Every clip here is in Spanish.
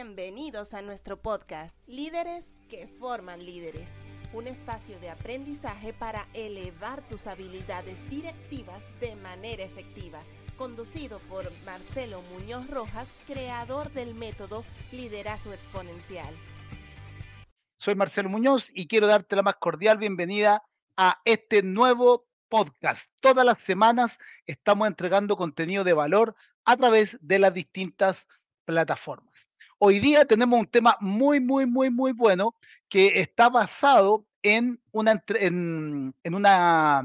Bienvenidos a nuestro podcast, Líderes que forman líderes, un espacio de aprendizaje para elevar tus habilidades directivas de manera efectiva, conducido por Marcelo Muñoz Rojas, creador del método Liderazgo Exponencial. Soy Marcelo Muñoz y quiero darte la más cordial bienvenida a este nuevo podcast. Todas las semanas estamos entregando contenido de valor a través de las distintas plataformas. Hoy día tenemos un tema muy, muy, muy, muy bueno que está basado en una, en, una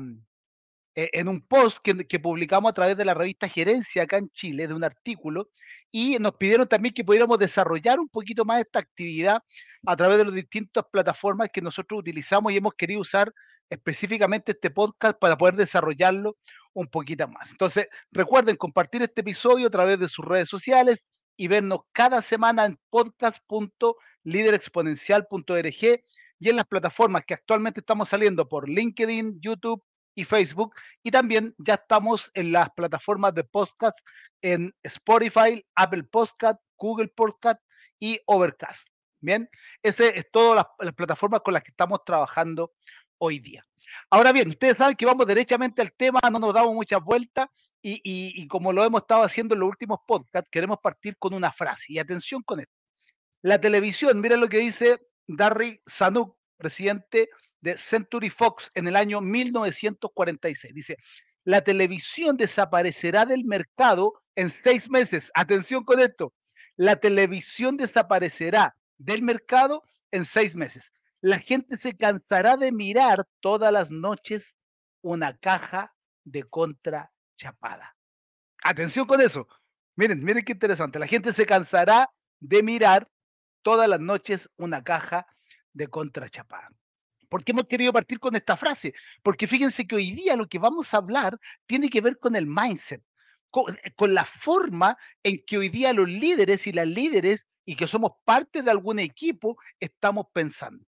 eh, en un post que, que, publicamos a través de la revista Gerencia acá en Chile, de un artículo, y nos pidieron también que pudiéramos desarrollar un poquito más esta actividad a través de las distintas plataformas que nosotros utilizamos y hemos querido usar específicamente este podcast para poder desarrollarlo un poquito más. Entonces, recuerden compartir este episodio a través de sus redes sociales, y vernos cada semana en podcast.liderexponencial.org y en las plataformas que actualmente estamos saliendo por LinkedIn, YouTube y Facebook. Y también ya estamos en las plataformas de podcast en Spotify, Apple Podcast, Google Podcast y Overcast. Bien, ese es todas las, las plataformas con las que estamos trabajando hoy día. Ahora bien, ustedes saben que vamos derechamente al tema, no nos damos muchas vueltas y, como lo hemos estado haciendo en los últimos podcasts, queremos partir con una frase. Y atención con esto. La televisión, miren lo que dice Darry Sanuk, presidente de Century Fox en el año 1946. Dice, la televisión desaparecerá del mercado en seis meses. Atención con esto. La televisión desaparecerá del mercado en seis meses la gente se cansará de mirar todas las noches una caja de contra chapada. Atención con eso. Miren, miren qué interesante. La gente se cansará de mirar todas las noches una caja de contra chapada. ¿Por qué hemos querido partir con esta frase? Porque fíjense que hoy día lo que vamos a hablar tiene que ver con el mindset, con, con, la forma en que hoy día los líderes y las líderes y que somos parte de algún equipo estamos pensando.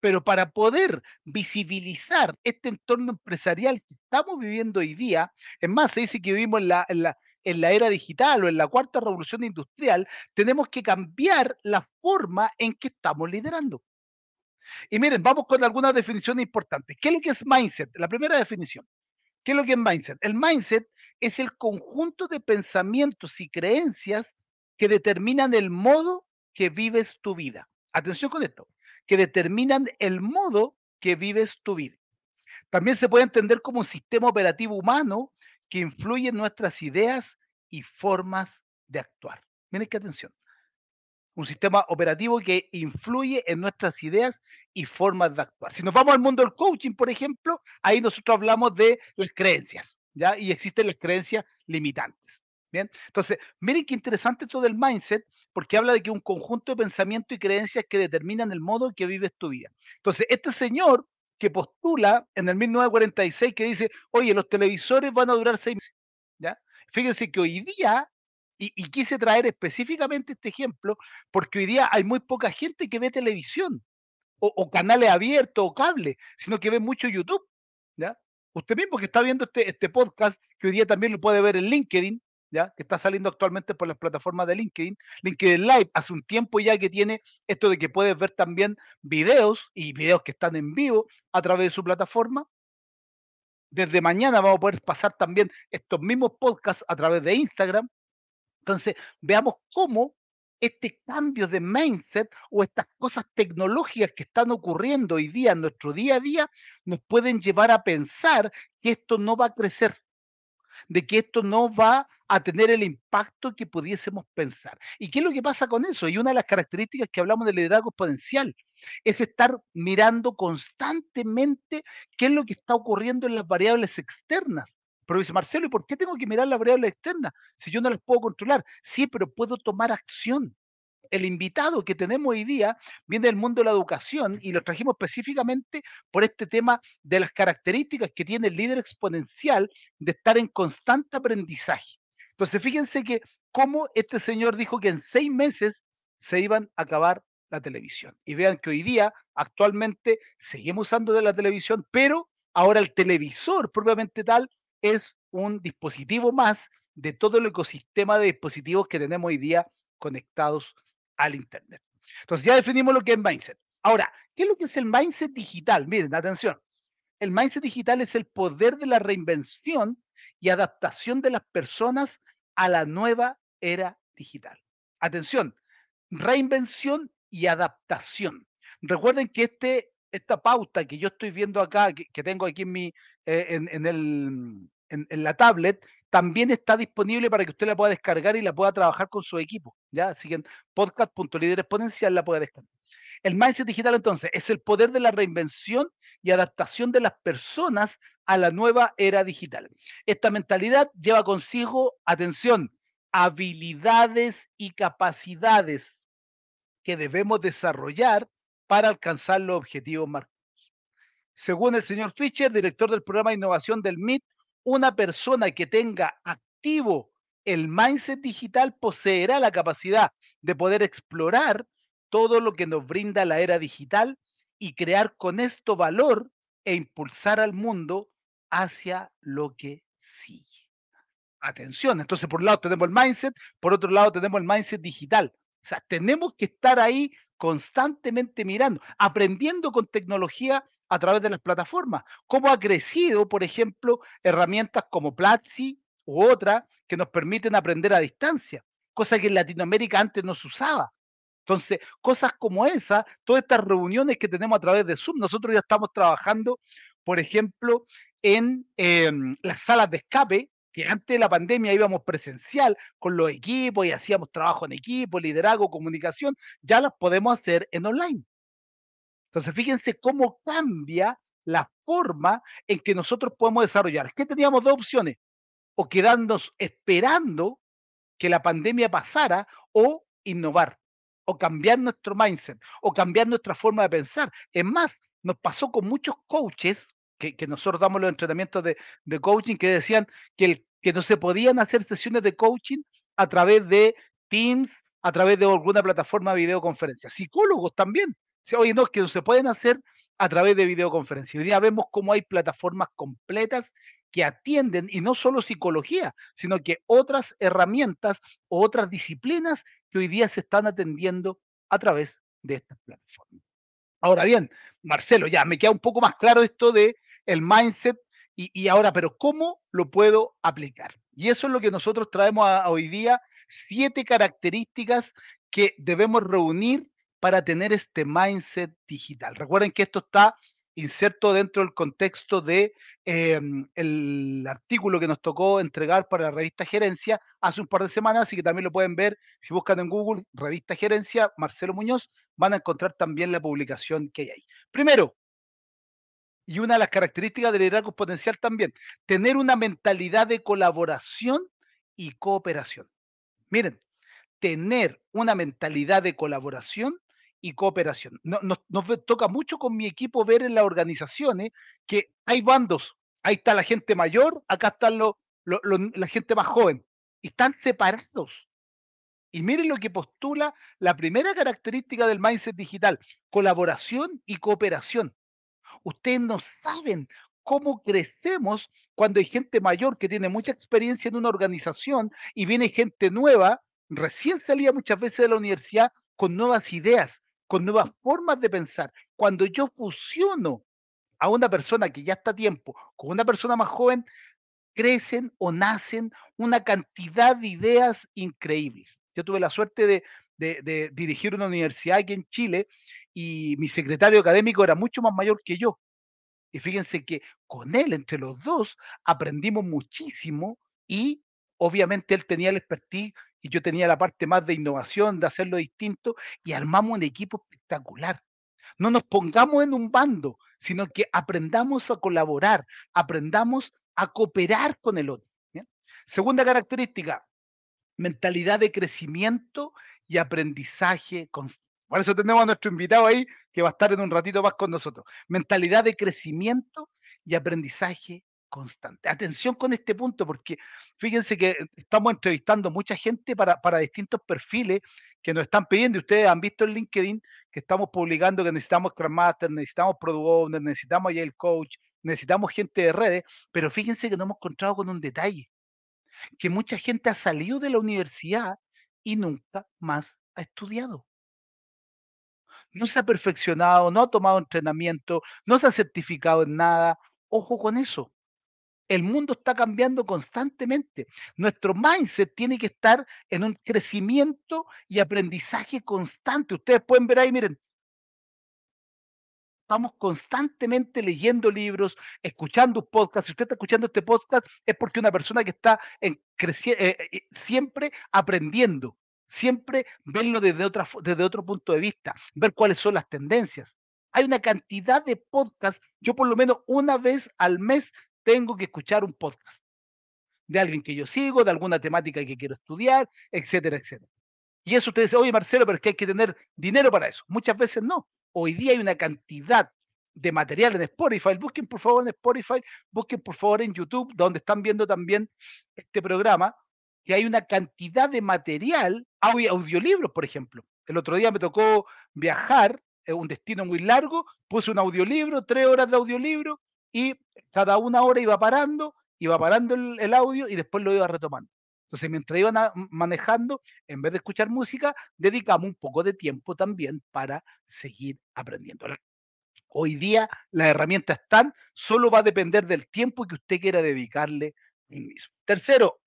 Pero para poder visibilizar este entorno empresarial que estamos viviendo hoy día, es más, se dice que vivimos en la, en la, era digital o en la cuarta revolución industrial, tenemos que cambiar la forma en que estamos liderando. Y miren, vamos con algunas definiciones importantes. ¿Qué es lo que es mindset? La primera definición. ¿Qué es lo que es mindset? El mindset es el conjunto de pensamientos y creencias que determinan el modo que vives tu vida. Atención con esto que determinan el modo que vives tu vida. También se puede entender como un sistema operativo humano que influye en nuestras ideas y formas de actuar. Miren qué atención. Un sistema operativo que influye en nuestras ideas y formas de actuar. Si nos vamos al mundo del coaching, por ejemplo, ahí nosotros hablamos de las creencias, ¿ya? Y existen las creencias limitantes. Bien, entonces, miren qué interesante esto del mindset, porque habla de que un conjunto de pensamientos y creencias que determinan el modo en que vives tu vida. Entonces, este señor que postula en el 1946 que dice, oye, los televisores van a durar seis meses, ¿ya? Fíjense que hoy día, y, quise traer específicamente este ejemplo, porque hoy día hay muy poca gente que ve televisión, o, o canales abiertos, o cable, sino que ve mucho YouTube, ¿ya? Usted mismo que está viendo este, este podcast, que hoy día también lo puede ver en LinkedIn, que está saliendo actualmente por las plataformas de LinkedIn. LinkedIn Live hace un tiempo ya que tiene esto de que puedes ver también videos y videos que están en vivo a través de su plataforma. Desde mañana vamos a poder pasar también estos mismos podcasts a través de Instagram. Entonces, veamos cómo este cambio de mindset o estas cosas tecnológicas que están ocurriendo hoy día en nuestro día a día nos pueden llevar a pensar que esto no va a crecer, de que esto no va a tener el impacto que pudiésemos pensar. ¿Y qué es lo que pasa con eso? Y una de las características que hablamos del liderazgo exponencial es estar mirando constantemente qué es lo que está ocurriendo en las variables externas. Pero dice Marcelo, ¿y por qué tengo que mirar las variables externas si yo no las puedo controlar? Sí, pero puedo tomar acción el invitado que tenemos hoy día viene del mundo de la educación y lo trajimos específicamente por este tema de las características que tiene el líder exponencial de estar en constante aprendizaje. Entonces, fíjense que cómo este señor dijo que en seis meses se iban a acabar la televisión. Y vean que hoy día, actualmente, seguimos usando de la televisión, pero ahora el televisor propiamente tal es un dispositivo más de todo el ecosistema de dispositivos que tenemos hoy día conectados al Internet. Entonces ya definimos lo que es mindset. Ahora, ¿qué es lo que es el mindset digital? Miren, atención. El mindset digital es el poder de la reinvención y adaptación de las personas a la nueva era digital. Atención, reinvención y adaptación. Recuerden que este, esta pauta que yo estoy viendo acá, que, tengo aquí en, mi, eh, en, el, en, la tablet, también está disponible para que usted la pueda descargar y la pueda trabajar con su equipo. ¿ya? Así que en podcast.liderexponencial la puede descargar. El mindset digital entonces es el poder de la reinvención y adaptación de las personas a la nueva era digital. Esta mentalidad lleva consigo, atención, habilidades y capacidades que debemos desarrollar para alcanzar los objetivos marcados. Según el señor Fischer, director del programa de innovación del MIT, una persona que tenga activo el mindset digital poseerá la capacidad de poder explorar todo lo que nos brinda la era digital y crear con esto valor e impulsar al mundo hacia lo que sigue. Atención, entonces por un lado tenemos el mindset, por otro lado tenemos el mindset digital. O sea, tenemos que estar ahí constantemente mirando, aprendiendo con tecnología a través de las plataformas. Cómo ha crecido, por ejemplo, herramientas como Platzi u otras que nos permiten aprender a distancia, cosa que en Latinoamérica antes no se usaba. Entonces, cosas como esa, todas estas reuniones que tenemos a través de Zoom, nosotros ya estamos trabajando, por ejemplo, en em, las salas de escape, que antes de la pandemia íbamos presencial con los equipos y hacíamos trabajo en equipo, liderazgo, comunicación, ya las podemos hacer en online. Entonces, fíjense cómo cambia la forma en que nosotros podemos desarrollar. Es que teníamos dos opciones, o quedarnos esperando que la pandemia pasara o innovar o cambiar nuestro mindset, o cambiar nuestra forma de pensar. Es más, nos pasó con muchos coaches, que, nosotros damos los entrenamientos de, coaching, que decían que, que no se podían hacer sesiones de coaching a través de Teams, a través de alguna plataforma de videoconferencia. Psicólogos también. Oye, no, que no se pueden hacer a través de videoconferencia. Hoy día vemos cómo hay plataformas completas que atienden, y no solo psicología, sino que otras herramientas o otras disciplinas que hoy día se están atendiendo a través de estas plataformas. Ahora bien, Marcelo, ya me queda un poco más claro esto de el mindset y, ahora, pero ¿cómo lo puedo aplicar? Y eso es lo que nosotros traemos hoy día, siete características que debemos reunir para tener este mindset digital. Recuerden que esto está inserto dentro del contexto de em, el artículo que nos tocó entregar para la revista Gerencia hace un par de semanas, así que también lo pueden ver si buscan en Google revista Gerencia, Marcelo Muñoz, van a encontrar también la publicación que hay ahí. Primero, y una de las características del liderazgo potencial también, tener una mentalidad de colaboración y cooperación. Miren, tener una mentalidad de colaboración y cooperación. nos, toca mucho con mi equipo ver en las organizaciones que hay bandos. Ahí está la gente mayor, acá están la gente más joven. Están separados. Y miren lo que postula la primera característica del mindset digital, colaboración y cooperación. Ustedes no saben cómo crecemos cuando hay gente mayor que tiene mucha experiencia en una organización y viene gente nueva, recién salida muchas veces de la universidad, con nuevas ideas, con nuevas formas de pensar. Cuando yo fusiono a una persona que ya está a tiempo con una persona más joven, crecen o nacen una cantidad de ideas increíbles. Yo tuve la suerte de, de, dirigir una universidad aquí en Chile y mi secretario académico era mucho más mayor que yo. Y fíjense que con él, entre los dos, aprendimos muchísimo y obviamente él tenía el expertise y yo tenía la parte más de innovación, de hacerlo distinto, y armamos un equipo espectacular. No nos pongamos en un bando, sino que aprendamos a colaborar, aprendamos a cooperar con el otro. Segunda característica, mentalidad de crecimiento y aprendizaje constante. Por eso tenemos a nuestro invitado ahí, que va a estar en un ratito más con nosotros. Mentalidad de crecimiento y aprendizaje constante. Atención con este punto, porque fíjense que estamos entrevistando mucha gente para, distintos perfiles que nos están pidiendo. Ustedes han visto en LinkedIn que estamos publicando que necesitamos Scrum Master, necesitamos Product Owner, necesitamos el Coach, necesitamos gente de redes, pero fíjense que nos hemos encontrado con un detalle, que mucha gente ha salido de la universidad y nunca más ha estudiado. No se ha perfeccionado, no ha tomado entrenamiento, no se ha certificado en nada. Ojo con eso. El mundo está cambiando constantemente. Nuestro mindset tiene que estar en un crecimiento y aprendizaje constante. Ustedes pueden ver ahí, miren, estamos constantemente leyendo libros, escuchando podcasts. Si usted está escuchando este podcast es porque una persona que está en eh, eh, siempre aprendiendo, siempre verlo desde, otra, desde otro punto de vista, ver cuáles son las tendencias. Hay una cantidad de podcasts, yo por lo menos una vez al mes tengo que escuchar un podcast de alguien que yo sigo, de alguna temática que quiero estudiar, etcétera, etcétera. Y eso usted dice, oye Marcelo, pero es que hay que tener dinero para eso. Muchas veces no. Hoy día hay una cantidad de material en Spotify. Busquen por favor en Spotify, busquen por favor en YouTube, donde están viendo también este programa, que hay una cantidad de material, audiolibros, por ejemplo. El otro día me tocó viajar, es un destino muy largo, puse un audiolibro, tres horas de audiolibro, y cada una hora iba parando, iba parando el audio y después lo iba retomando. Entonces, mientras iban manejando, en vez de escuchar música, dedicamos un poco de tiempo también para seguir aprendiendo. Hoy día las herramientas están, solo va a depender del tiempo que usted quiera dedicarle mismo. Tercero,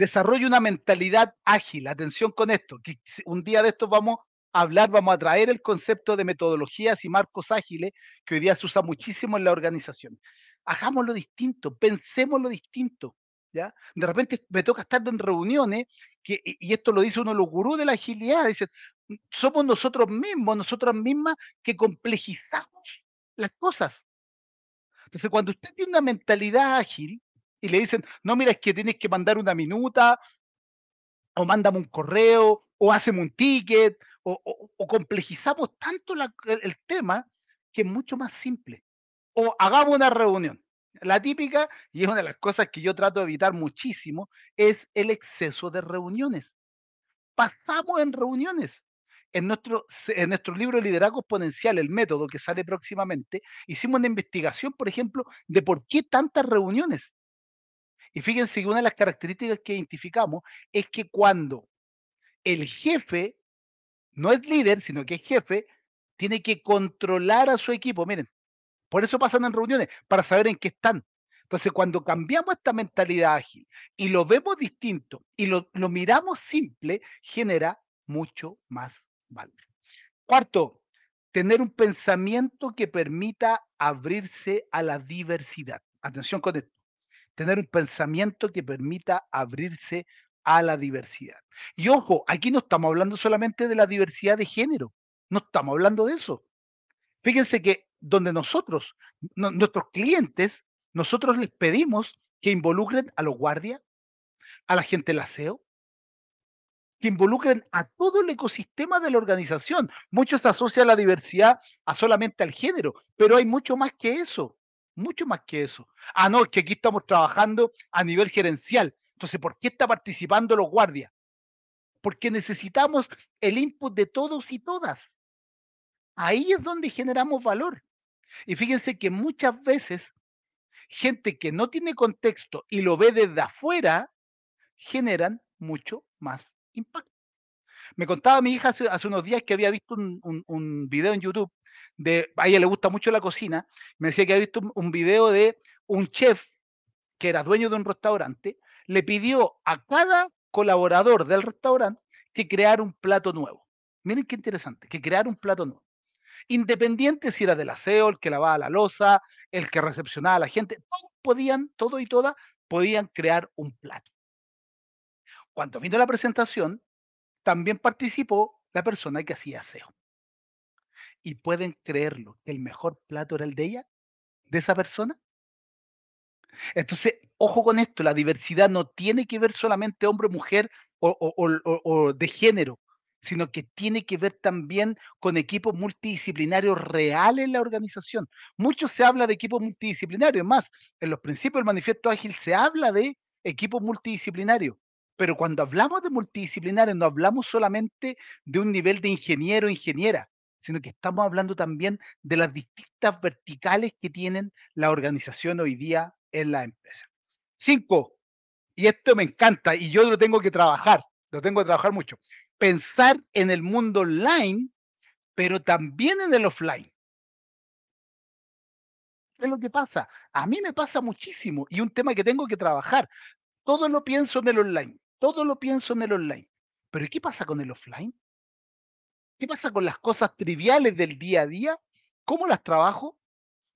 desarrolle una mentalidad ágil. Atención con esto, que un día de esto vamos a hablar, vamos a traer el concepto de metodologías y marcos ágiles que hoy día se usa muchísimo en la organización. Hagámoslo distinto, pensémoslo distinto. ¿ya? De repente me toca estar en reuniones, que, y esto lo dice uno de los gurús de la agilidad, dice, somos nosotros mismos, nosotras mismas que complejizamos las cosas. Entonces, cuando usted tiene una mentalidad ágil y le dicen, no, mira, es que tienes que mandar una minuta, o mándame un correo, o hacemos un ticket, o, complejizamos tanto el tema que es mucho más simple. O hagamos una reunión. La típica, y es una de las cosas que yo trato de evitar muchísimo, es el exceso de reuniones. Pasamos en reuniones. En nuestro, en nuestro libro Liderazgo Exponencial, el método que sale próximamente, hicimos una investigación, por ejemplo, de por qué tantas reuniones. Y fíjense que una de las características que identificamos es que cuando el jefe no es líder, sino que es jefe, tiene que controlar a su equipo. Miren, por eso pasan en reuniones, para saber en qué están. Entonces, cuando cambiamos esta mentalidad ágil y lo vemos distinto y lo, miramos simple, genera mucho más valor. Cuarto, tener un pensamiento que permita abrirse a la diversidad. Atención con esto. Tener un pensamiento que permita abrirse a la diversidad. Y ojo, aquí no estamos hablando solamente de la diversidad de género, no estamos hablando de eso. Fíjense que donde nosotros, nuestros clientes, nosotros les pedimos que involucren a los guardias, a la gente del aseo, que involucren a todo el ecosistema de la organización. Muchos asocian la diversidad a solamente al género, pero hay mucho más que eso, mucho más que eso. Ah, no, es que aquí estamos trabajando a nivel gerencial. Entonces, ¿por qué está participando los guardias? Porque necesitamos el input de todos y todas. Ahí es donde generamos valor. Y fíjense que muchas veces gente que no tiene contexto y lo ve desde afuera, generan mucho más impacto. Me contaba mi hija hace, unos días que había visto un, video en YouTube de, a ella le gusta mucho la cocina, me decía que había visto un, video de un chef que era dueño de un restaurante, le pidió a cada colaborador del restaurante que creara un plato nuevo. Miren qué interesante, que creara un plato nuevo independiente si era del aseo, el que lavaba la losa, el que recepcionaba a la gente, todos podían, todo y todas, podían crear un plato. Cuando vino la presentación, también participó la persona que hacía aseo. Y pueden creerlo, que el mejor plato era el de ella, de esa persona. Entonces, ojo con esto, la diversidad no tiene que ver solamente hombre, mujer o, o de género sino que tiene que ver también con equipos multidisciplinarios reales en la organización. Mucho se habla de equipos multidisciplinarios, más, en los principios del manifiesto ágil se habla de equipos multidisciplinarios, pero cuando hablamos de multidisciplinarios no hablamos solamente de un nivel de ingeniero o ingeniera, sino que estamos hablando también de las distintas verticales que tienen la organización hoy día en la empresa. Cinco, y esto me encanta y yo lo tengo que trabajar, lo tengo que trabajar mucho pensar en el mundo online, pero también en el offline. ¿Qué es lo que pasa? A mí me pasa muchísimo y un tema que tengo que trabajar. Todo lo pienso en el online, todo lo pienso en el online. Pero ¿qué pasa con el offline? ¿Qué pasa con las cosas triviales del día a día? ¿Cómo las trabajo?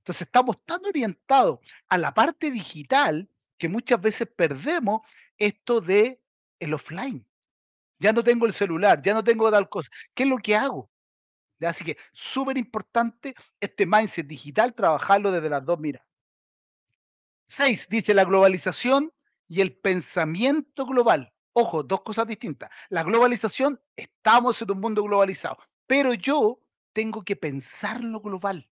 Entonces estamos tan orientados a la parte digital que muchas veces perdemos esto de el offline. Ya no tengo el celular, ya no tengo tal cosa. ¿Qué es lo que hago? Así que súper importante este mindset digital, trabajarlo desde las dos miras. Seis, dice la globalización y el pensamiento global. Ojo, dos cosas distintas. La globalización, estamos en un mundo globalizado, pero yo tengo que pensar lo global.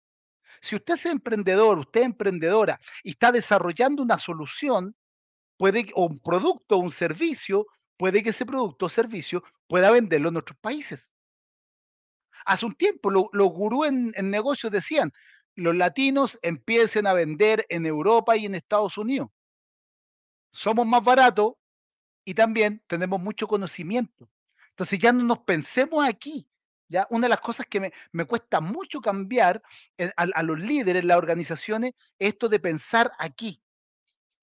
Si usted es emprendedor, usted es emprendedora y está desarrollando una solución, puede, o un producto o un servicio, puede que ese producto o servicio pueda venderlo en otros países. Hace un tiempo los gurús en, en negocios decían, los latinos empiecen a vender en Europa y en Estados Unidos. Somos más baratos y también tenemos mucho conocimiento. Entonces ya no nos pensemos aquí. ¿ya? Una de las cosas que me, me cuesta mucho cambiar a, los líderes, las organizaciones, es esto de pensar aquí.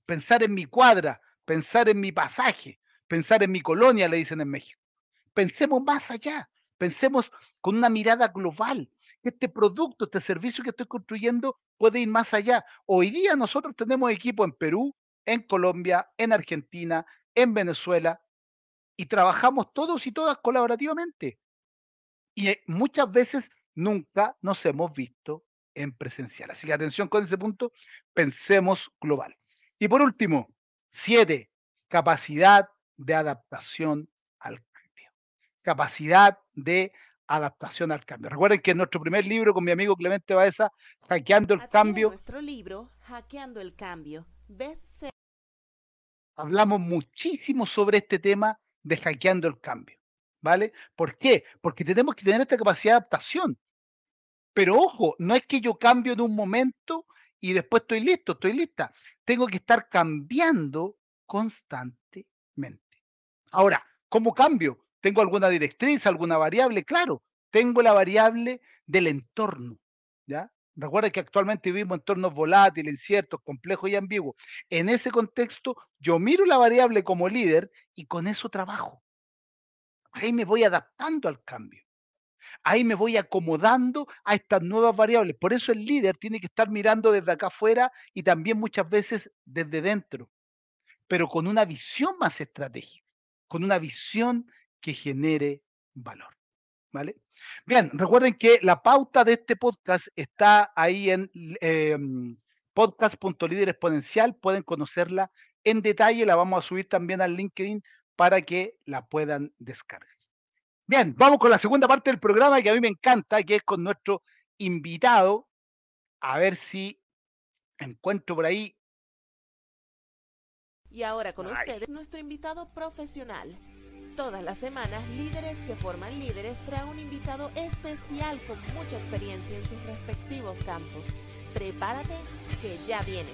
Pensar en mi cuadra, pensar en mi pasaje, pensar en mi colonia, le dicen en México. Pensemos más allá. Pensemos con una mirada global. Este producto, este servicio que estoy construyendo puede ir más allá. Hoy día nosotros tenemos equipo en Perú, en Colombia, en Argentina, en Venezuela, y trabajamos todos y todas colaborativamente. Y eh, muchas veces nunca nos hemos visto en presencial. Así que atención con ese punto, pensemos global. Y por último, siete, capacidad de adaptación al cambio. Capacidad de adaptación al cambio. Recuerden que en nuestro primer libro con mi amigo Clemente Baeza, Hackeando el Cambio. Nuestro libro, Hackeando el Cambio. Best hablamos muchísimo sobre este tema de hackeando el cambio. ¿Vale? ¿Por qué? Porque tenemos que tener esta capacidad de adaptación. Pero ojo, no es que yo cambio en un momento y después estoy listo, estoy lista. Tengo que estar cambiando constantemente. Ahora, ¿cómo cambio? ¿Tengo alguna directriz, alguna variable? Claro, tengo la variable del entorno. ¿ya? Recuerda que actualmente vivimos en entornos volátiles, inciertos, complejos y ambiguos. En ese contexto, yo miro la variable como líder y con eso trabajo. Ahí me voy adaptando al cambio. Ahí me voy acomodando a estas nuevas variables. Por eso el líder tiene que estar mirando desde acá afuera y también muchas veces desde dentro, pero con una visión más estratégica, con una visión que genere valor. ¿Vale? Bien, recuerden que la pauta de este podcast está ahí en eh. Pueden conocerla en detalle. La vamos a subir también al LinkedIn para que la puedan descargar. Bien, vamos con la segunda parte del programa que a mí me encanta, que es con nuestro invitado. A ver si encuentro por ahí. Y ahora con Ay. ustedes, nuestro invitado profesional, Todas las semanas, Líderes que forman líderes trae un invitado especial con mucha experiencia en sus respectivos campos. Prepárate que ya viene.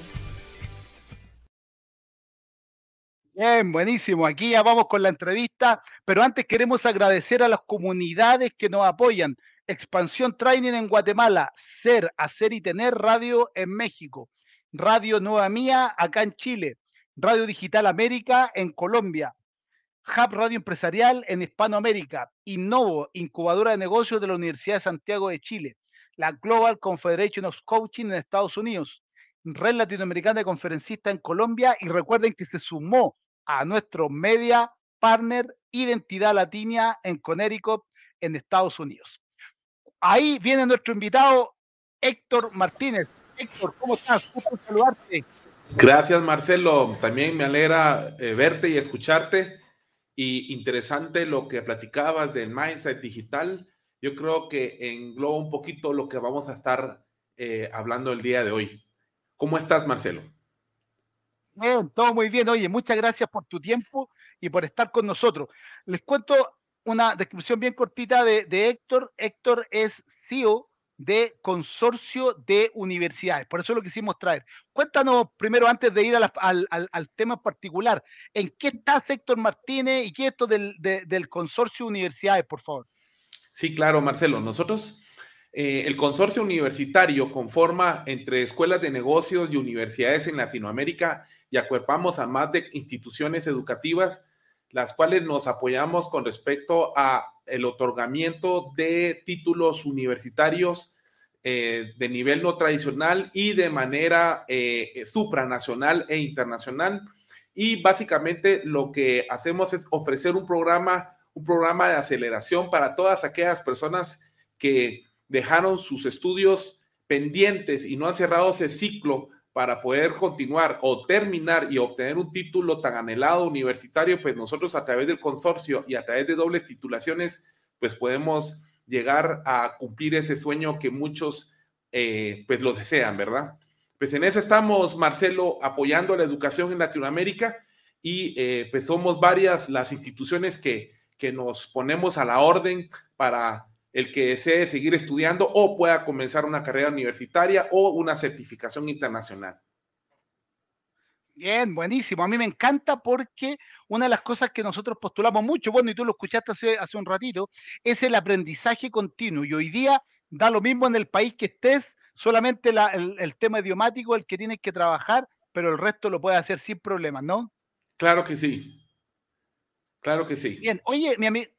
Bien, buenísimo. Aquí ya vamos con la entrevista, pero antes queremos agradecer a las comunidades que nos apoyan. Expansión Training en Guatemala, Ser, Hacer y Tener Radio en México, Radio Nueva Mía acá en Chile, Radio Digital América en Colombia, Hub Radio Empresarial en Hispanoamérica, Innovo, incubadora de negocios de la Universidad de Santiago de Chile, la Global Confederation of Coaching en Estados Unidos, Red Latinoamericana de Conferencistas en Colombia y recuerden que se sumó a nuestro media partner Identidad Latina en Connecticut en Estados Unidos. Ahí viene nuestro invitado Héctor Martínez. Héctor, ¿cómo estás? Gusto saludarte. Gracias, Marcelo. También me alegra eh, verte y escucharte. Y interesante lo que platicabas del mindset digital. Yo creo que engloba un poquito lo que vamos a estar eh, hablando el día de hoy. ¿Cómo estás, Marcelo? Bien, todo muy bien. Oye, muchas gracias por tu tiempo y por estar con nosotros. Les cuento una descripción bien cortita de, de Héctor. Héctor es CEO de consorcio de universidades. Por eso lo quisimos traer. Cuéntanos primero, antes de ir al, tema particular, ¿en qué está Héctor Martínez y qué es esto del, del consorcio de universidades, por favor? Sí, claro, Marcelo. Nosotros, eh, el consorcio universitario conforma entre escuelas de negocios y universidades en Latinoamérica y acuerpamos a más de instituciones educativas, las cuales nos apoyamos con respecto a el otorgamiento de títulos universitarios eh, de nivel no tradicional y de manera eh, supranacional e internacional. Y básicamente lo que hacemos es ofrecer un programa, un programa de aceleración para todas aquellas personas que dejaron sus estudios pendientes y no han cerrado ese ciclo para poder continuar o terminar y obtener un título tan anhelado universitario, pues nosotros a través del consorcio y a través de dobles titulaciones, pues podemos llegar a cumplir ese sueño que muchos eh, pues lo desean, ¿verdad? Pues en eso estamos, Marcelo, apoyando la educación en Latinoamérica y eh, pues somos varias las instituciones que, que nos ponemos a la orden para el que desee seguir estudiando o pueda comenzar una carrera universitaria o una certificación internacional. Bien, buenísimo. A mí me encanta porque una de las cosas que nosotros postulamos mucho, bueno, y tú lo escuchaste hace, hace un ratito, es el aprendizaje continuo. Y hoy día da lo mismo en el país que estés, solamente el, el, tema idiomático el que tienes que trabajar, pero el resto lo puedes hacer sin problemas, ¿no? Claro que sí. Claro que sí. Bien, oye, mi amigo,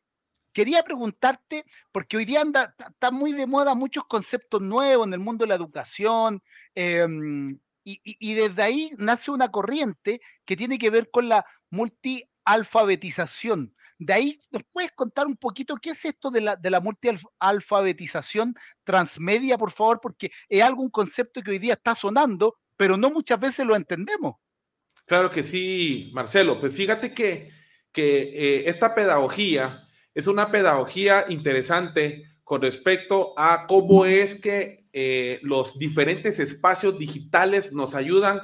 quería preguntarte, porque hoy día anda, está muy de moda muchos conceptos nuevos en el mundo de la educación, em, y, desde ahí nace una corriente que tiene que ver con la multialfabetización. De ahí, ¿nos puedes contar un poquito qué es esto de la, de la multialfabetización transmedia, por favor? Porque es algún concepto que hoy día está sonando, pero no muchas veces lo entendemos. Claro que sí, Marcelo. Pues fíjate que, que eh, esta pedagogía es una pedagogía interesante con respecto a cómo es que eh, los diferentes espacios digitales nos ayudan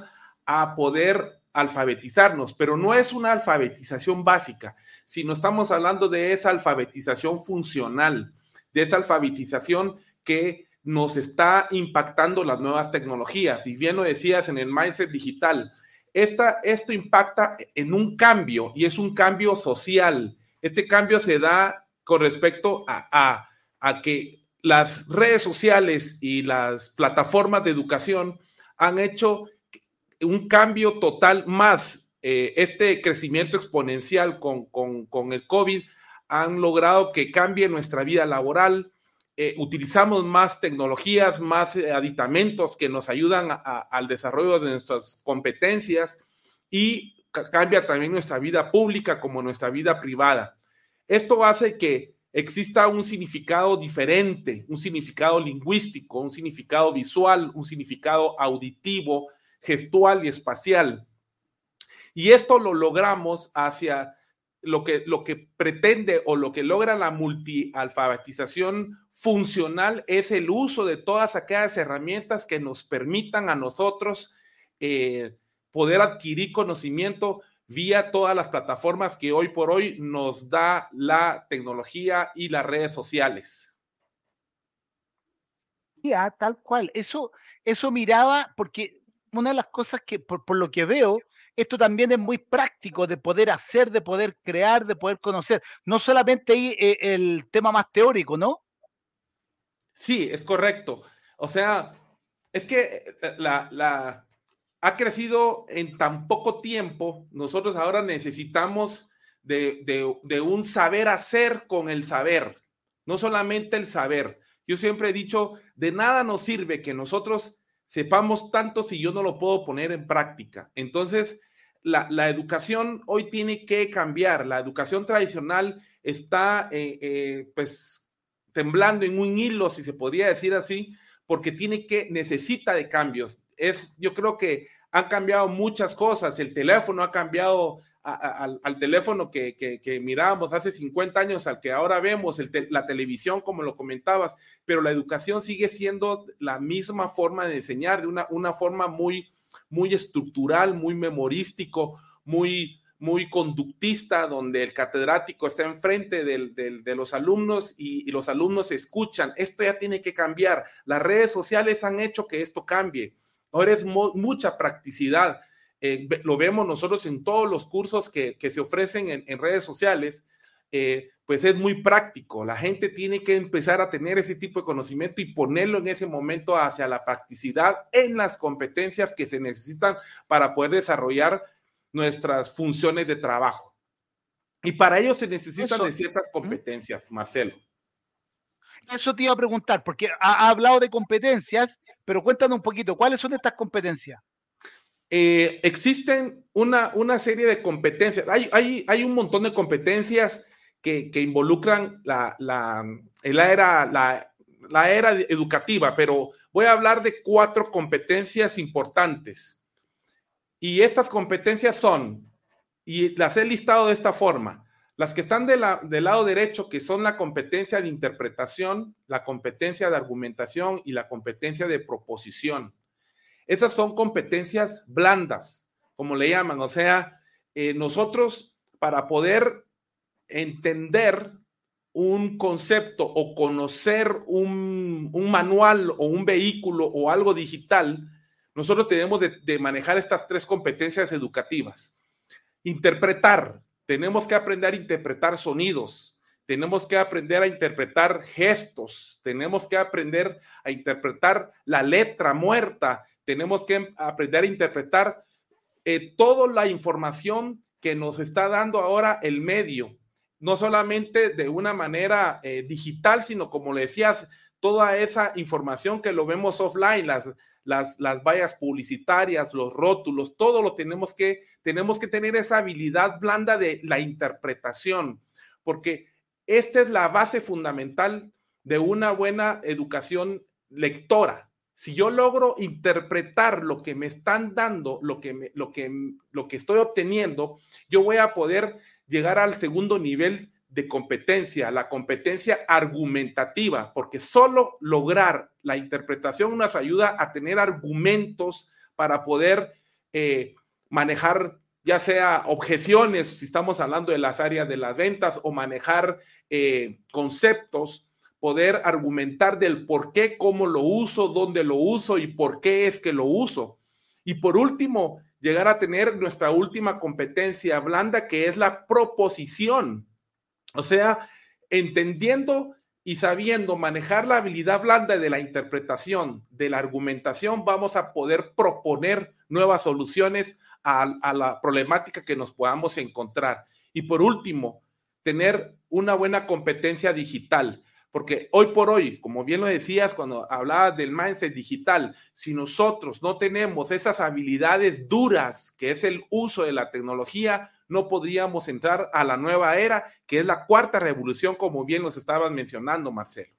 a poder alfabetizarnos, pero no es una alfabetización básica, sino estamos hablando de esa alfabetización funcional, de esa alfabetización que nos está impactando las nuevas tecnologías. Y bien lo decías en el mindset digital, esta, esto impacta en un cambio y es un cambio social, este cambio se da con respecto a, que las redes sociales y las plataformas de educación han hecho un cambio total más. Eh, este crecimiento exponencial con, el COVID han logrado que cambie nuestra vida laboral. Eh, utilizamos más tecnologías, más eh, aditamentos que nos ayudan al desarrollo de nuestras competencias y cambia también nuestra vida pública como nuestra vida privada. Esto hace que exista un significado diferente, un significado lingüístico, un significado visual, un significado auditivo, gestual y espacial. Y esto lo logramos hacia lo que, lo que pretende o lo que logra la multialfabetización funcional es el uso de todas aquellas herramientas que nos permitan a nosotros eh, poder adquirir conocimiento vía todas las plataformas que hoy por hoy nos da la tecnología y las redes sociales. Ya, tal cual. Eso, eso miraba, porque una de las cosas que, por, por, lo que veo, esto también es muy práctico de poder hacer, de poder crear, de poder conocer. No solamente ahí eh, el tema más teórico, ¿no? Sí, es correcto. O sea, es que eh, la, la, ha crecido en tan poco tiempo, nosotros ahora necesitamos de, un saber hacer con el saber, no solamente el saber. Yo siempre he dicho, de nada nos sirve que nosotros sepamos tanto si yo no lo puedo poner en práctica. Entonces, la, educación hoy tiene que cambiar. La educación tradicional está, eh, eh, pues, temblando en un hilo, si se podría decir así, porque tiene que, necesita de cambios es, yo creo que han cambiado muchas cosas. El teléfono ha cambiado al, teléfono que, mirábamos hace 50 años al que ahora vemos, la televisión, como lo comentabas, pero la educación sigue siendo la misma forma de enseñar, de una, una forma muy, muy estructural, muy memorístico, muy, muy conductista, donde el catedrático está enfrente de los alumnos y, los alumnos escuchan. Esto ya tiene que cambiar. Las redes sociales han hecho que esto cambie. Ahora es mucha practicidad. Eh, lo vemos nosotros en todos los cursos que, se ofrecen en, redes sociales. Eh, pues es muy práctico. La gente tiene que empezar a tener ese tipo de conocimiento y ponerlo en ese momento hacia la practicidad en las competencias que se necesitan para poder desarrollar nuestras funciones de trabajo. Y para ello se necesitan de ciertas competencias, Marcelo. Eso te iba a preguntar, porque ha, hablado de competencias, pero cuéntanos un poquito, ¿cuáles son estas competencias? Eh, existen una, una, serie de competencias. Hay, hay, hay, un montón de competencias que, que involucran la, la, era, la, la, era educativa, pero voy a hablar de cuatro competencias importantes. Y estas competencias son, y las he listado de esta forma, las que están del lado derecho, que son la competencia de interpretación, la competencia de argumentación y la competencia de proposición. Esas son competencias blandas, como le llaman. O sea, eh, nosotros para poder entender un concepto o conocer un, manual o un vehículo o algo digital, nosotros tenemos de, manejar estas tres competencias educativas. Interpretar, tenemos que aprender a interpretar sonidos, tenemos que aprender a interpretar gestos, tenemos que aprender a interpretar la letra muerta, tenemos que aprender a interpretar eh, toda la información que nos está dando ahora el medio, no solamente de una manera eh, digital, sino como le decías, toda esa información que lo vemos offline, las, las, las vallas publicitarias, los rótulos, todo lo tenemos que, tenemos que tener esa habilidad blanda de la interpretación, porque esta es la base fundamental de una buena educación lectora. Si yo logro interpretar lo que me están dando, lo que, lo que, lo que estoy obteniendo, yo voy a poder llegar al segundo nivel de competencia, la competencia argumentativa, porque solo lograr la interpretación nos ayuda a tener argumentos para poder eh, manejar ya sea objeciones, si estamos hablando de las áreas de las ventas, o manejar eh, conceptos, poder argumentar del por qué, cómo lo uso, dónde lo uso y por qué es que lo uso. Y por último, llegar a tener nuestra última competencia blanda, que es la proposición o sea, entendiendo y sabiendo manejar la habilidad blanda de la interpretación, de la argumentación, vamos a poder proponer nuevas soluciones a, la problemática que nos podamos encontrar. Y por último, tener una buena competencia digital. Porque hoy por hoy, como bien lo decías cuando hablabas del mindset digital, si nosotros no tenemos esas habilidades duras, que es el uso de la tecnología, no podríamos entrar a la nueva era, que es la cuarta revolución, como bien nos estabas mencionando, Marcelo.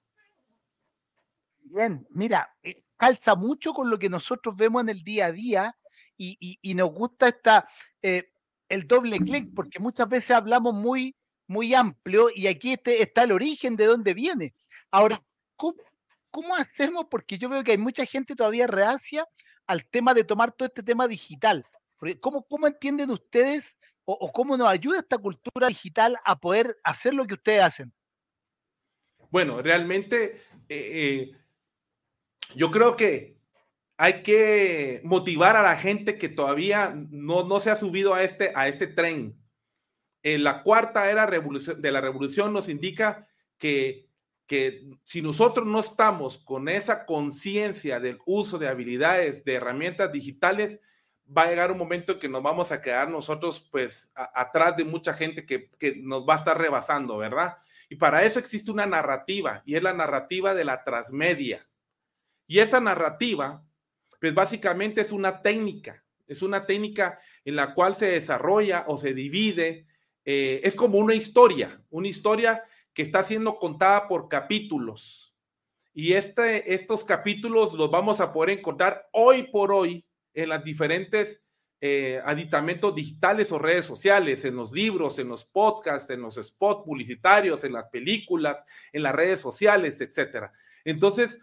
Bien, mira, eh, calza mucho con lo que nosotros vemos en el día a día y, nos gusta esta, eh, el doble clic, porque muchas veces hablamos muy, muy amplio y aquí este, está el origen de dónde viene. Ahora, ¿cómo, hacemos? Porque yo veo que hay mucha gente todavía reacia al tema de tomar todo este tema digital. ¿cómo, ¿Cómo entienden ustedes o, cómo nos ayuda esta cultura digital a poder hacer lo que ustedes hacen? Bueno, realmente eh, eh, yo creo que hay que motivar a la gente que todavía no, no se ha subido a este, a este tren. En la cuarta era de la revolución nos indica que, que si nosotros no estamos con esa conciencia del uso de habilidades, de herramientas digitales, va a llegar un momento que nos vamos a quedar nosotros pues atrás de mucha gente que, nos va a estar rebasando, ¿verdad? Y para eso existe una narrativa y es la narrativa de la transmedia. Y esta narrativa pues básicamente es una técnica, es una técnica en la cual se desarrolla o se divide, eh, es como una historia, una historia que está siendo contada por capítulos. Y este, estos capítulos los vamos a poder encontrar hoy por hoy en las diferentes eh, aditamentos digitales o redes sociales, en los libros, en los podcasts, en los spots publicitarios, en las películas, en las redes sociales, etcétera. Entonces,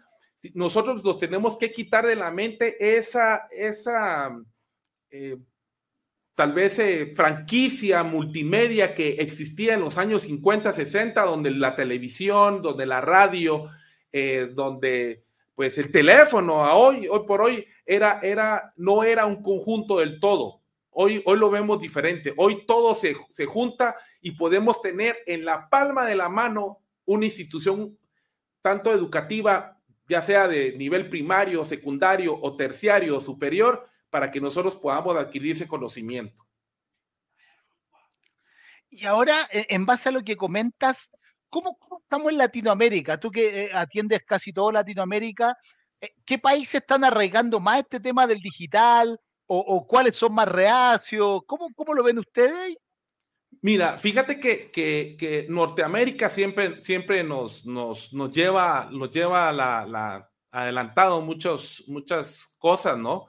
nosotros nos tenemos que quitar de la mente esa, esa, eh, tal vez eh, franquicia multimedia que existía en los años 50, 60, donde la televisión, donde la radio, donde pues el teléfono a hoy, hoy por hoy, era, era, no era un conjunto del todo. Hoy, hoy lo vemos diferente. Hoy todo se, se junta y podemos tener en la palma de la mano una institución tanto educativa, ya sea de nivel primario, secundario o terciario o superior, para que nosotros podamos adquirir ese conocimiento. Y ahora, e, en base a lo que comentas, ¿cómo, estamos en Latinoamérica? Tú que eh, atiendes casi todo Latinoamérica, eh, ¿qué países están arraigando más este tema del digital? ¿O, cuáles son más reacios? ¿Cómo, ¿Cómo, lo ven ustedes? Mira, fíjate que, Norteamérica siempre, siempre nos, nos, nos lleva, nos lleva la adelantado muchos, muchas cosas, ¿no?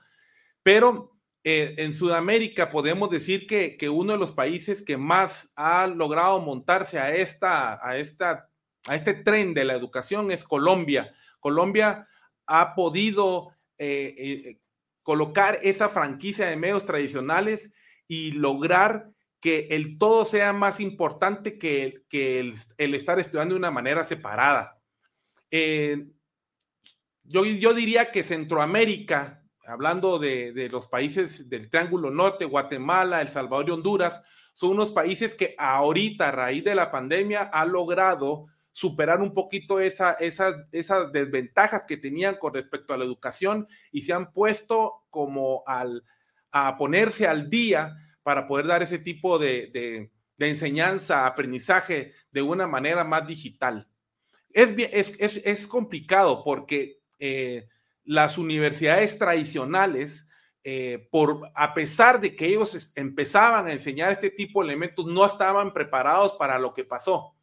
Pero eh, en Sudamérica podemos decir que, uno de los países que más ha logrado montarse a, esta, a, esta, a este tren de la educación es Colombia. Colombia ha podido eh, eh, colocar esa franquicia de medios tradicionales y lograr que el todo sea más importante que, que el, estar estudiando de una manera separada. yo, yo diría que Centroamérica hablando de, los países del Triángulo Norte, Guatemala, El Salvador y Honduras, son unos países que ahorita, a raíz de la pandemia, ha logrado superar un poquito esa, esas desventajas que tenían con respecto a la educación y se han puesto como al, a ponerse al día para poder dar ese tipo de, enseñanza, aprendizaje de una manera más digital. Es, es, es, complicado porque eh, las universidades tradicionales, eh, por, a pesar de que ellos empezaban a enseñar este tipo de elementos, no estaban preparados para lo que pasó.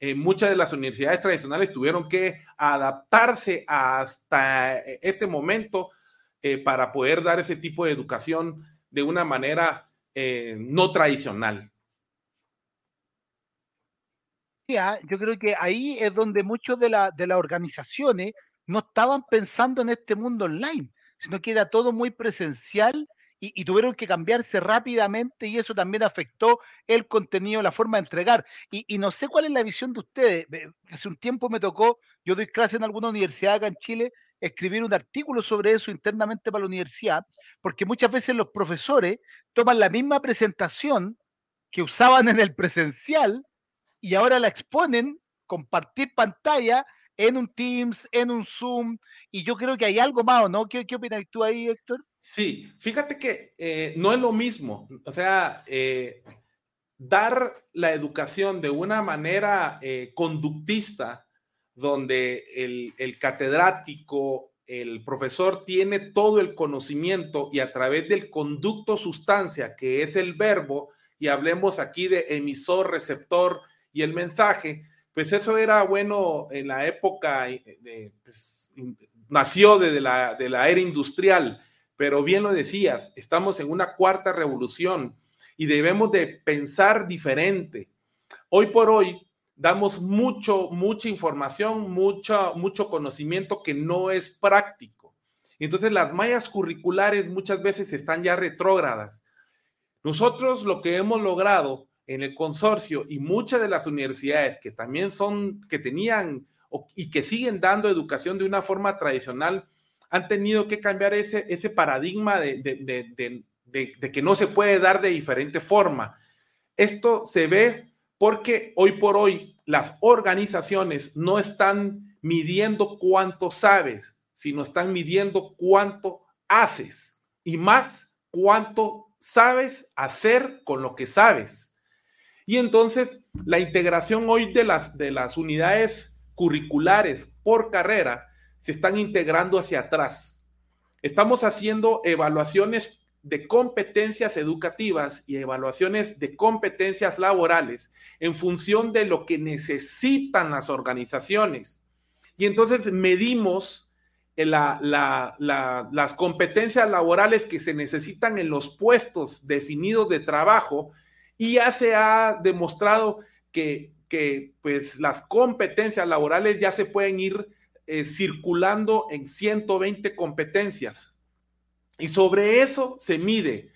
Eh, muchas de las universidades tradicionales tuvieron que adaptarse hasta este momento eh, para poder dar ese tipo de educación de una manera no tradicional. Ah, yo creo que ahí es donde muchos de, de las organizaciones no estaban pensando en este mundo online, sino que era todo muy presencial y, tuvieron que cambiarse rápidamente y eso también afectó el contenido, la forma de entregar. Y, no sé cuál es la visión de ustedes. Hace un tiempo me tocó, yo doy clase en alguna universidad acá en Chile, escribir un artículo sobre eso internamente para la universidad, porque muchas veces los profesores toman la misma presentación que usaban en el presencial y ahora la exponen, compartir pantalla en un Teams, en un Zoom, y yo creo que hay algo más, ¿no? ¿Qué, opinas tú ahí, Héctor? Sí, fíjate que eh, no es lo mismo, o sea, eh, dar la educación de una manera eh, conductista, donde el catedrático, el profesor tiene todo el conocimiento y a través del conducto sustancia, que es el verbo, y hablemos aquí de emisor, receptor y el mensaje, pues eso era bueno en la época, eh, de, pues, nació desde la, de la era industrial, pero bien lo decías, estamos en una cuarta revolución y debemos de pensar diferente. Hoy por hoy damos mucho, mucha información, mucho, mucho conocimiento que no es práctico. Entonces las mallas curriculares muchas veces están ya retrógradas. Nosotros lo que hemos logrado en el consorcio y muchas de las universidades que también son, que tenían y que siguen dando educación de una forma tradicional, han tenido que cambiar ese, ese paradigma de, de, que no se puede dar de diferente forma. Esto se ve porque hoy por hoy las organizaciones no están midiendo cuánto sabes, sino están midiendo cuánto haces y más cuánto sabes hacer con lo que sabes. Y entonces la integración hoy de las, de las unidades curriculares por carrera se están integrando hacia atrás. Estamos haciendo evaluaciones de competencias educativas y evaluaciones de competencias laborales en función de lo que necesitan las organizaciones. Y entonces medimos las competencias laborales que se necesitan en los puestos definidos de trabajo y ya se ha demostrado que, pues, las competencias laborales ya se pueden ir eh, circulando en 120 competencias. Y sobre eso se mide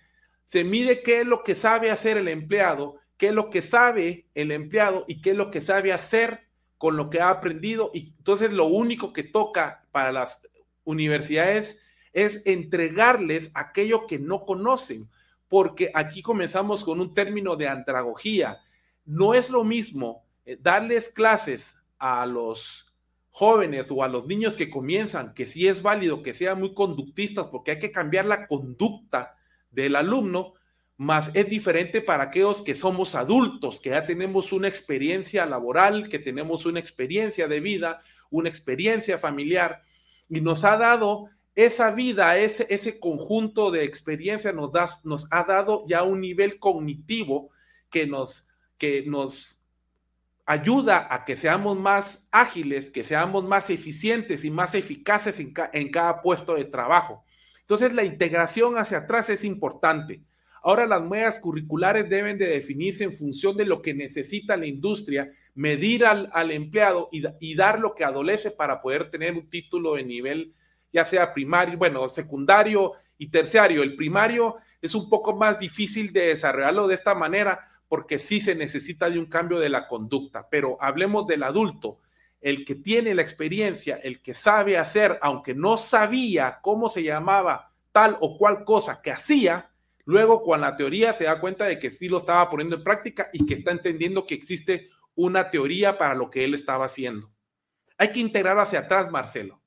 se mide qué es lo que sabe hacer el empleado, qué es lo que sabe el empleado y qué es lo que sabe hacer con lo que ha aprendido. Y entonces lo único que toca para las universidades es entregarles aquello que no conocen, porque aquí comenzamos con un término de andragogía. No es lo mismo eh, darles clases a los jóvenes o a los niños que comienzan, que sí es válido que sean muy conductistas, porque hay que cambiar la conducta del alumno, más es diferente para aquellos que somos adultos, que ya tenemos una experiencia laboral, que tenemos una experiencia de vida, una experiencia familiar, y nos ha dado esa vida, ese, ese conjunto de experiencia nos, da, nos ha dado ya un nivel cognitivo que nos, que nos ayuda a que seamos más ágiles, que seamos más eficientes y más eficaces en, cada puesto de trabajo. Entonces, la integración hacia atrás es importante. Ahora las medidas curriculares deben de definirse en función de lo que necesita la industria, medir al, empleado y, y, dar lo que adolece para poder tener un título de nivel, ya sea primario, bueno, secundario y terciario. El primario es un poco más difícil de desarrollarlo de esta manera porque sí se necesita de un cambio de la conducta, pero hablemos del adulto el que tiene la experiencia, el que sabe hacer, aunque no sabía cómo se llamaba tal o cual cosa que hacía, luego con la teoría se da cuenta de que sí lo estaba poniendo en práctica y que está entendiendo que existe una teoría para lo que él estaba haciendo. Hay que integrar hacia atrás, Marcelo.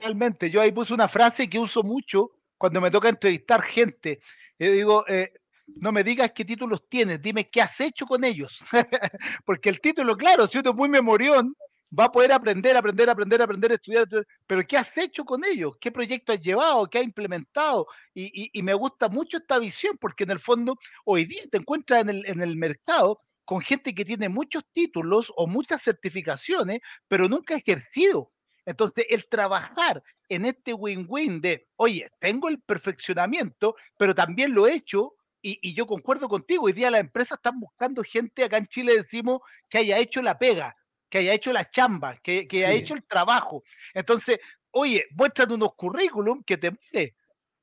Totalmente. Yo ahí puse una frase que uso mucho cuando me toca entrevistar gente. Yo digo, eh, no me digas qué títulos tienes, dime qué has hecho con ellos. Porque el título, claro, si uno es muy memorión, va a poder aprender, aprender, aprender, aprender, estudiar, pero ¿qué has hecho con ellos? ¿Qué proyecto has llevado? ¿Qué has implementado? Y, me gusta mucho esta visión, porque en el fondo, hoy día te encuentras en el, en el mercado con gente que tiene muchos títulos o muchas certificaciones, pero nunca ha ejercido. Entonces, el trabajar en este win-win de, oye, tengo el perfeccionamiento, pero también lo he hecho y, yo concuerdo contigo, hoy día las empresas están buscando gente, acá en Chile decimos, que haya hecho la pega, que haya hecho la chamba, que, que haya hecho el trabajo. Entonces, oye, muestran unos currículum que te muere.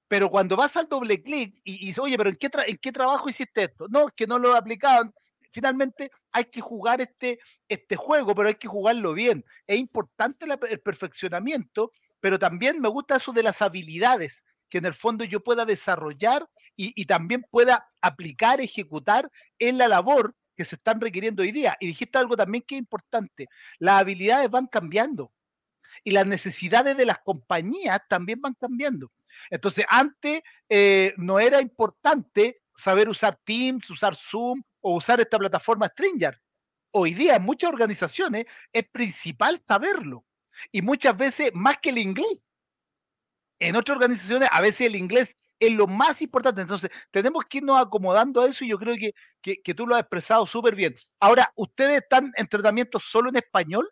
Pero cuando vas al doble clic y, dices, oye, pero ¿en qué, ¿en qué trabajo hiciste esto? No, es que no lo he aplicado. Finalmente hay que jugar este, este juego, pero hay que jugarlo bien. Es importante el perfeccionamiento, pero también me gusta eso de las habilidades que en el fondo yo pueda desarrollar y, también pueda aplicar, ejecutar en la labor que se están requiriendo hoy día. Y dijiste algo también que es importante, las habilidades van cambiando y las necesidades de las compañías también van cambiando. Entonces, antes eh, no era importante saber usar Teams, usar Zoom o usar esta plataforma Stringer. Hoy día en muchas organizaciones es principal saberlo y muchas veces más que el inglés en otras organizaciones a veces el inglés es lo más importante. Entonces, tenemos que irnos acomodando a eso y yo creo que, que, tú lo has expresado súper bien. Ahora, ¿ustedes están en tratamiento solo en español?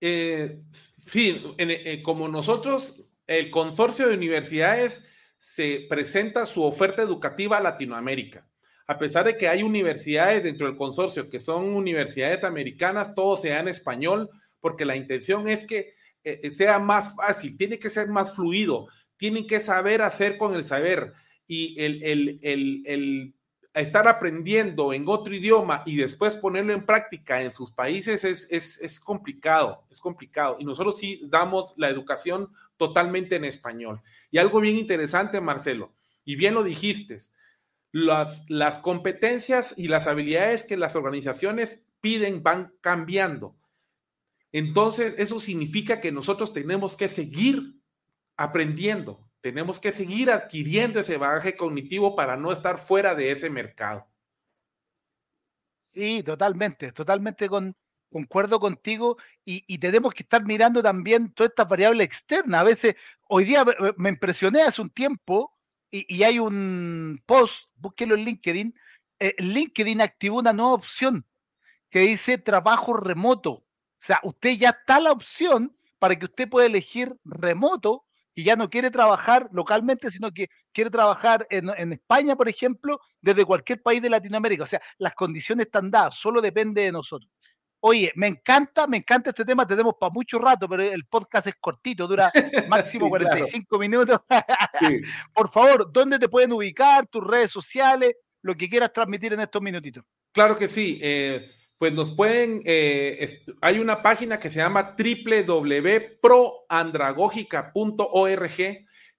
Eh, sí, eh, como nosotros, el consorcio de universidades se presenta su oferta educativa a Latinoamérica. A pesar de que hay universidades dentro del consorcio que son universidades americanas, todo sea en español, porque la intención es que eh, eh, sea más fácil, tiene que ser más fluido, tienen que saber hacer con el saber y el, el, el, el estar aprendiendo en otro idioma y después ponerlo en práctica en sus países es, es, es, complicado, es complicado. Y nosotros sí damos la educación totalmente en español. Y algo bien interesante, Marcelo, y bien lo dijiste, las, las competencias y las habilidades que las organizaciones piden van cambiando. Entonces, eso significa que nosotros tenemos que seguir aprendiendo, tenemos que seguir adquiriendo ese bagaje cognitivo para no estar fuera de ese mercado. Sí, totalmente, totalmente con, concuerdo contigo y, tenemos que estar mirando también todas estas variables externas. A veces, hoy día me impresioné hace un tiempo y, hay un post, búsquelo en LinkedIn, eh, LinkedIn activó una nueva opción que dice trabajo remoto. O sea, usted ya está la opción para que usted pueda elegir remoto y ya no quiere trabajar localmente, sino que quiere trabajar en, España, por ejemplo, desde cualquier país de Latinoamérica. O sea, las condiciones están dadas, solo depende de nosotros. Oye, me encanta, me encanta este tema, tenemos para mucho rato, pero el podcast es cortito, dura máximo 45 minutos. Por favor, ¿dónde te pueden ubicar? Tus redes sociales, lo que quieras transmitir en estos minutitos. Claro que sí. Eh, pues nos pueden, eh, hay una página que se llama www.proandragógica.org,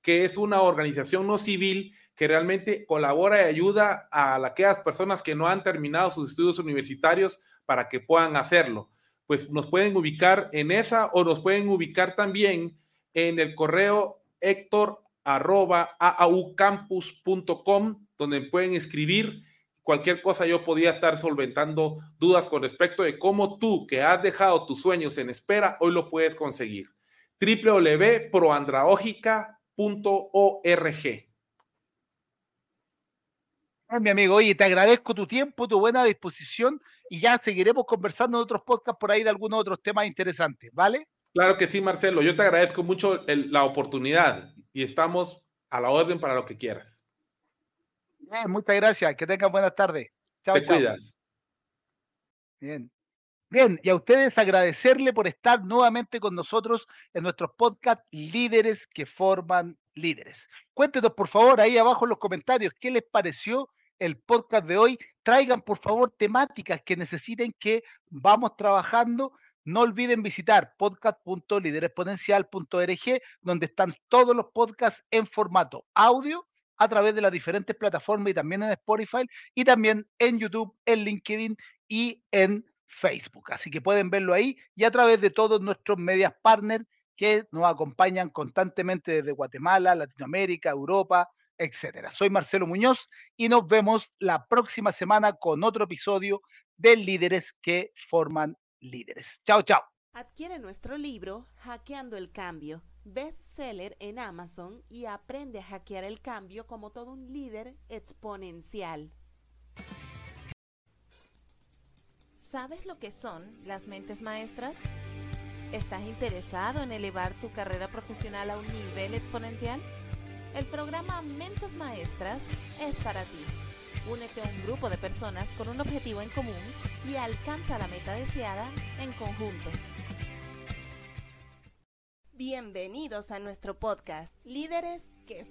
que es una organización no civil que realmente colabora y ayuda a aquellas personas que no han terminado sus estudios universitarios para que puedan hacerlo. Pues nos pueden ubicar en esa o nos pueden ubicar también en el correo héctor donde pueden escribir cualquier cosa. Yo podía estar solventando dudas con respecto de cómo tú, que has dejado tus sueños en espera, hoy lo puedes conseguir. www.proandraógica.org mi amigo, oye, te agradezco tu tiempo, tu buena disposición y ya seguiremos conversando en otros podcasts por ahí de algunos otros temas interesantes, ¿vale? Claro que sí, Marcelo. Yo te agradezco mucho la oportunidad y estamos a la orden para lo que quieras. muchas gracias. Que tengan buenas tardes. Chao, te cuidas. Bien. Bien, y a ustedes agradecerle por estar nuevamente con nosotros en nuestros podcast Líderes que forman líderes. Cuéntenos, por favor, ahí abajo en los comentarios qué les pareció el podcast de hoy. Traigan, por favor, temáticas que necesiten que vamos trabajando. No olviden visitar podcast.liderespotencial.org, donde están todos los podcasts en formato audio a través de las diferentes plataformas y también en Spotify y también en YouTube, en LinkedIn y en Facebook. Así que pueden verlo ahí y a través de todos nuestros medias partners que nos acompañan constantemente desde Guatemala, Latinoamérica, Europa, etcétera. Soy Marcelo Muñoz y nos vemos la próxima semana con otro episodio de Líderes que forman líderes. Chao, chao. Adquiere nuestro libro Hackeando el Cambio, bestseller en Amazon y aprende a hackear el cambio como todo un líder exponencial. ¿Sabes lo que son las mentes maestras? ¿Estás interesado en elevar tu carrera profesional a un nivel exponencial? El programa Mentes Maestras es para ti. Únete a un grupo de personas con un objetivo en común y alcanza la meta deseada en conjunto. Bienvenidos a nuestro podcast, Líderes que